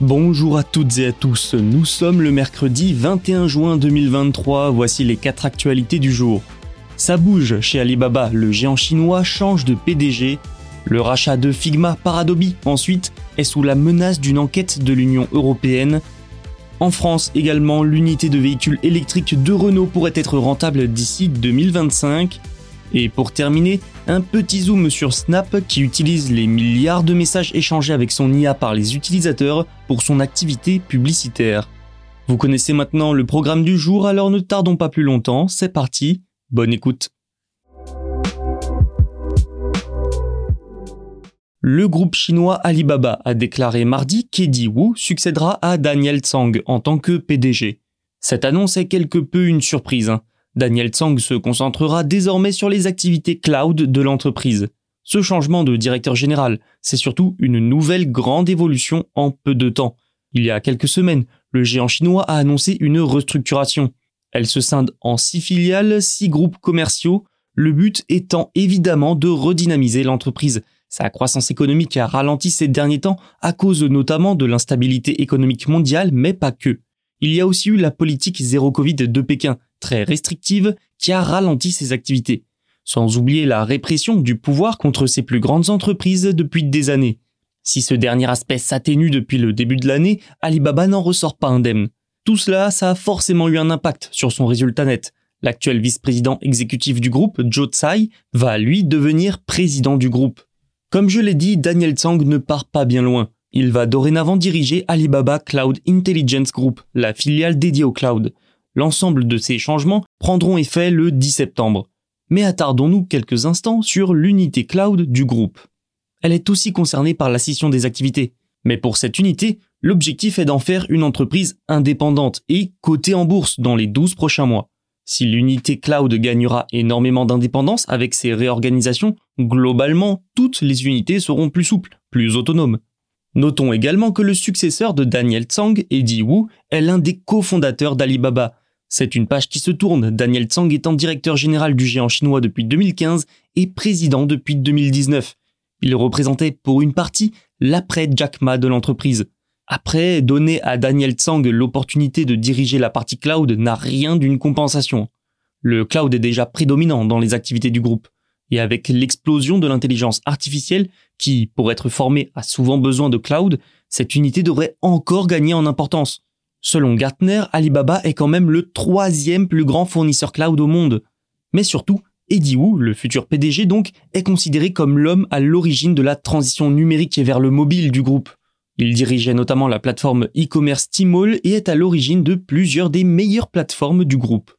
Bonjour à toutes et à tous, nous sommes le mercredi 21 juin 2023, voici les 4 actualités du jour. Ça bouge chez Alibaba, le géant chinois change de PDG, le rachat de Figma par Adobe ensuite est sous la menace d'une enquête de l'Union européenne. En France également, l'unité de véhicules électriques de Renault pourrait être rentable d'ici 2025. Et pour terminer, un petit zoom sur Snap qui utilise les milliards de messages échangés avec son IA par les utilisateurs pour son activité publicitaire. Vous connaissez maintenant le programme du jour, alors ne tardons pas plus longtemps, c'est parti, bonne écoute. Le groupe chinois Alibaba a déclaré mardi qu'Eddie Wu succédera à Daniel Tsang en tant que PDG. Cette annonce est quelque peu une surprise. Hein. Daniel Tsang se concentrera désormais sur les activités cloud de l'entreprise. Ce changement de directeur général, c'est surtout une nouvelle grande évolution en peu de temps. Il y a quelques semaines, le géant chinois a annoncé une restructuration. Elle se scinde en six filiales, six groupes commerciaux, le but étant évidemment de redynamiser l'entreprise sa croissance économique a ralenti ces derniers temps à cause notamment de l'instabilité économique mondiale, mais pas que. Il y a aussi eu la politique zéro Covid de Pékin, très restrictive, qui a ralenti ses activités. Sans oublier la répression du pouvoir contre ses plus grandes entreprises depuis des années. Si ce dernier aspect s'atténue depuis le début de l'année, Alibaba n'en ressort pas indemne. Tout cela, ça a forcément eu un impact sur son résultat net. L'actuel vice-président exécutif du groupe, Joe Tsai, va lui devenir président du groupe. Comme je l'ai dit, Daniel Tsang ne part pas bien loin. Il va dorénavant diriger Alibaba Cloud Intelligence Group, la filiale dédiée au cloud. L'ensemble de ces changements prendront effet le 10 septembre. Mais attardons-nous quelques instants sur l'unité cloud du groupe. Elle est aussi concernée par la scission des activités. Mais pour cette unité, l'objectif est d'en faire une entreprise indépendante et cotée en bourse dans les 12 prochains mois. Si l'unité cloud gagnera énormément d'indépendance avec ces réorganisations, globalement, toutes les unités seront plus souples, plus autonomes. Notons également que le successeur de Daniel Tsang, Eddie Wu, est l'un des cofondateurs d'Alibaba. C'est une page qui se tourne, Daniel Tsang étant directeur général du géant chinois depuis 2015 et président depuis 2019. Il représentait pour une partie l'après Jack Ma de l'entreprise. Après, donner à Daniel Tsang l'opportunité de diriger la partie cloud n'a rien d'une compensation. Le cloud est déjà prédominant dans les activités du groupe. Et avec l'explosion de l'intelligence artificielle, qui, pour être formée, a souvent besoin de cloud, cette unité devrait encore gagner en importance. Selon Gartner, Alibaba est quand même le troisième plus grand fournisseur cloud au monde. Mais surtout, Eddie Wu, le futur PDG donc, est considéré comme l'homme à l'origine de la transition numérique vers le mobile du groupe. Il dirigeait notamment la plateforme e-commerce Tmall et est à l'origine de plusieurs des meilleures plateformes du groupe.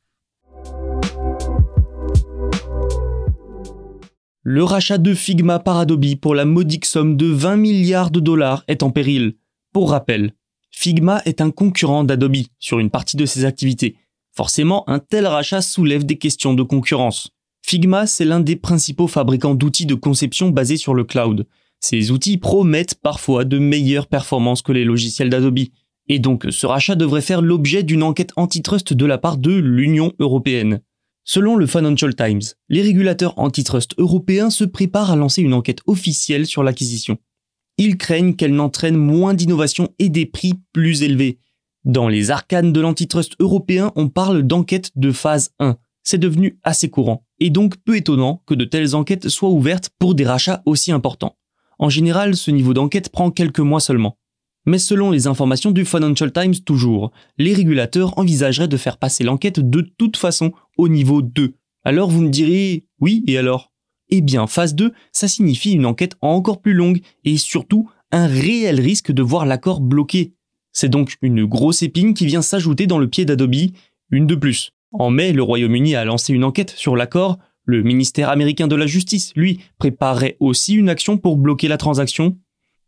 Le rachat de Figma par Adobe pour la modique somme de 20 milliards de dollars est en péril. Pour rappel, Figma est un concurrent d'Adobe sur une partie de ses activités. Forcément, un tel rachat soulève des questions de concurrence. Figma, c'est l'un des principaux fabricants d'outils de conception basés sur le cloud. Ces outils promettent parfois de meilleures performances que les logiciels d'Adobe. Et donc ce rachat devrait faire l'objet d'une enquête antitrust de la part de l'Union européenne. Selon le Financial Times, les régulateurs antitrust européens se préparent à lancer une enquête officielle sur l'acquisition. Ils craignent qu'elle n'entraîne moins d'innovation et des prix plus élevés. Dans les arcanes de l'antitrust européen, on parle d'enquête de phase 1. C'est devenu assez courant, et donc peu étonnant que de telles enquêtes soient ouvertes pour des rachats aussi importants. En général, ce niveau d'enquête prend quelques mois seulement. Mais selon les informations du Financial Times toujours, les régulateurs envisageraient de faire passer l'enquête de toute façon au niveau 2. Alors vous me direz, oui, et alors? Eh bien, phase 2, ça signifie une enquête encore plus longue et surtout un réel risque de voir l'accord bloqué. C'est donc une grosse épine qui vient s'ajouter dans le pied d'Adobe, une de plus. En mai, le Royaume-Uni a lancé une enquête sur l'accord. Le ministère américain de la Justice, lui, préparait aussi une action pour bloquer la transaction.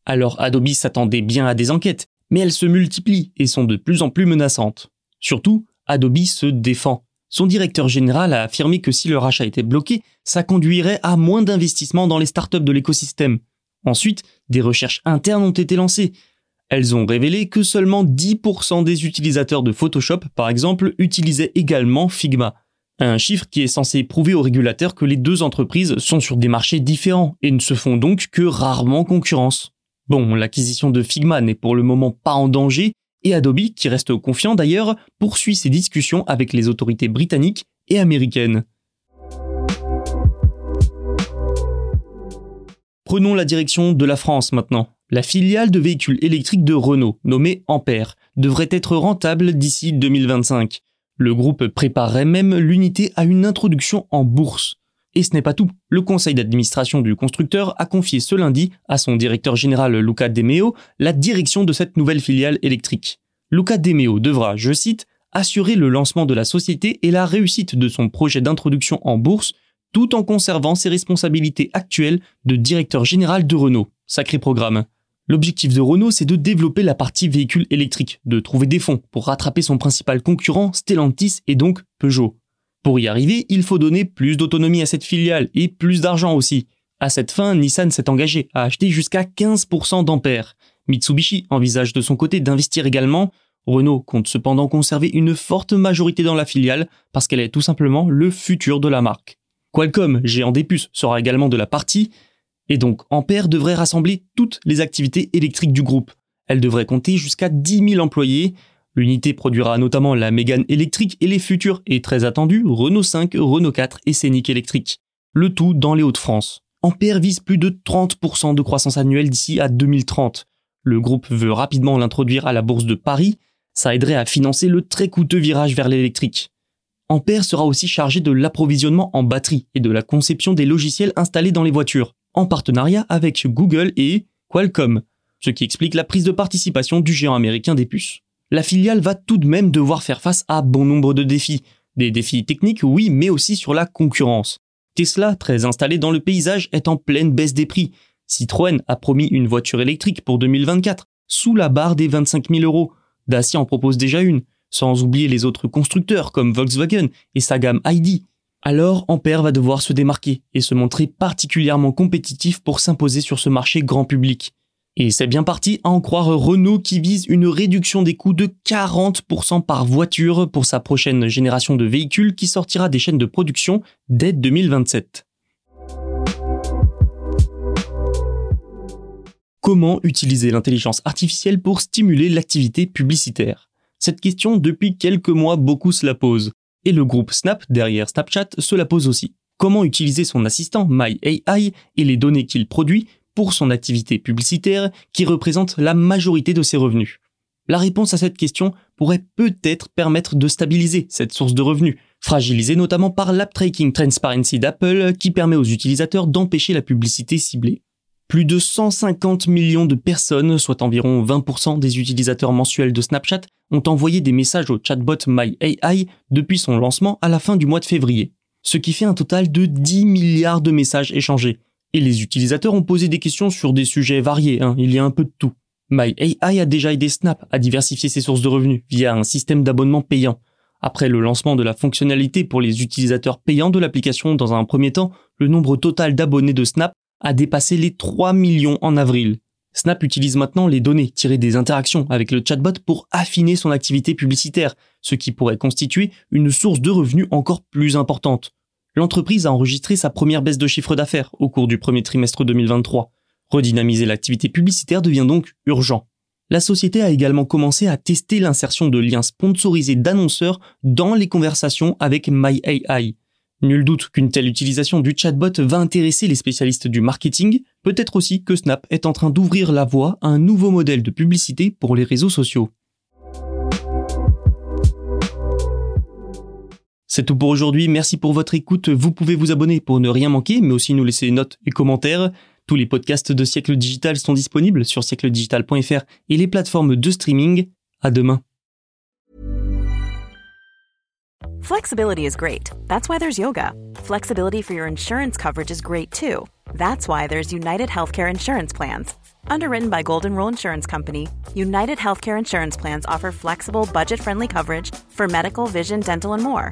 Alors Adobe s'attendait bien à des enquêtes, mais elles se multiplient et sont de plus en plus menaçantes. Surtout, Adobe se défend. Son directeur général a affirmé que si le rachat était bloqué, ça conduirait à moins d'investissements dans les startups de l'écosystème. Ensuite, des recherches internes ont été lancées. Elles ont révélé que seulement 10% des utilisateurs de Photoshop, par exemple, utilisaient également Figma. Un chiffre qui est censé prouver aux régulateurs que les deux entreprises sont sur des marchés différents et ne se font donc que rarement concurrence. Bon, l'acquisition de Figma n'est pour le moment pas en danger, et Adobe, qui reste confiant d'ailleurs, poursuit ses discussions avec les autorités britanniques et américaines. Prenons la direction de la France maintenant. La filiale de véhicules électriques de Renault, nommée Ampère, devrait être rentable d'ici 2025. Le groupe préparerait même l'unité à une introduction en bourse. Et ce n'est pas tout. Le conseil d'administration du constructeur a confié ce lundi à son directeur général Luca De Meo la direction de cette nouvelle filiale électrique. Luca De Meo devra, je cite, assurer le lancement de la société et la réussite de son projet d'introduction en bourse tout en conservant ses responsabilités actuelles de directeur général de Renault. Sacré programme. L'objectif de Renault, c'est de développer la partie véhicule électrique, de trouver des fonds pour rattraper son principal concurrent Stellantis et donc Peugeot. Pour y arriver, il faut donner plus d'autonomie à cette filiale et plus d'argent aussi. À cette fin, Nissan s'est engagé à acheter jusqu'à 15% d'Ampère. Mitsubishi envisage de son côté d'investir également. Renault compte cependant conserver une forte majorité dans la filiale parce qu'elle est tout simplement le futur de la marque. Qualcomm, géant des puces, sera également de la partie, et donc Ampère devrait rassembler toutes les activités électriques du groupe. Elle devrait compter jusqu'à 10 000 employés, L'unité produira notamment la Mégane électrique et les futurs et très attendus Renault 5, Renault 4 et Scénic électrique. Le tout dans les Hauts-de-France. Ampère vise plus de 30% de croissance annuelle d'ici à 2030. Le groupe veut rapidement l'introduire à la bourse de Paris. Ça aiderait à financer le très coûteux virage vers l'électrique. Ampère sera aussi chargé de l'approvisionnement en batterie et de la conception des logiciels installés dans les voitures, en partenariat avec Google et Qualcomm, ce qui explique la prise de participation du géant américain des puces la filiale va tout de même devoir faire face à bon nombre de défis. Des défis techniques, oui, mais aussi sur la concurrence. Tesla, très installé dans le paysage, est en pleine baisse des prix. Citroën a promis une voiture électrique pour 2024, sous la barre des 25 000 euros. Dacia en propose déjà une, sans oublier les autres constructeurs comme Volkswagen et sa gamme ID. Alors Ampère va devoir se démarquer et se montrer particulièrement compétitif pour s'imposer sur ce marché grand public. Et c'est bien parti à en croire Renault qui vise une réduction des coûts de 40% par voiture pour sa prochaine génération de véhicules qui sortira des chaînes de production dès 2027. Comment utiliser l'intelligence artificielle pour stimuler l'activité publicitaire? Cette question, depuis quelques mois, beaucoup se la posent. Et le groupe Snap, derrière Snapchat, se la pose aussi. Comment utiliser son assistant MyAI et les données qu'il produit pour son activité publicitaire qui représente la majorité de ses revenus La réponse à cette question pourrait peut-être permettre de stabiliser cette source de revenus, fragilisée notamment par l'App Tracking Transparency d'Apple qui permet aux utilisateurs d'empêcher la publicité ciblée. Plus de 150 millions de personnes, soit environ 20% des utilisateurs mensuels de Snapchat, ont envoyé des messages au chatbot MyAI depuis son lancement à la fin du mois de février, ce qui fait un total de 10 milliards de messages échangés, et les utilisateurs ont posé des questions sur des sujets variés, hein. il y a un peu de tout. MyAI a déjà aidé Snap à diversifier ses sources de revenus via un système d'abonnement payant. Après le lancement de la fonctionnalité pour les utilisateurs payants de l'application dans un premier temps, le nombre total d'abonnés de Snap a dépassé les 3 millions en avril. Snap utilise maintenant les données tirées des interactions avec le chatbot pour affiner son activité publicitaire, ce qui pourrait constituer une source de revenus encore plus importante l'entreprise a enregistré sa première baisse de chiffre d'affaires au cours du premier trimestre 2023. Redynamiser l'activité publicitaire devient donc urgent. La société a également commencé à tester l'insertion de liens sponsorisés d'annonceurs dans les conversations avec MyAI. Nul doute qu'une telle utilisation du chatbot va intéresser les spécialistes du marketing, peut-être aussi que Snap est en train d'ouvrir la voie à un nouveau modèle de publicité pour les réseaux sociaux. C'est tout pour aujourd'hui, merci pour votre écoute. Vous pouvez vous abonner pour ne rien manquer, mais aussi nous laisser notes et commentaires. Tous les podcasts de Siècle Digital sont disponibles sur siècledigital.fr et les plateformes de streaming. À demain. Flexibility is great. That's why there's yoga. Flexibility for your insurance coverage is great too. That's why there's United Healthcare Insurance Plans. Underwritten by Golden Rule Insurance Company, United Healthcare Insurance Plans offer flexible, budget friendly coverage for medical, vision, dental, and more.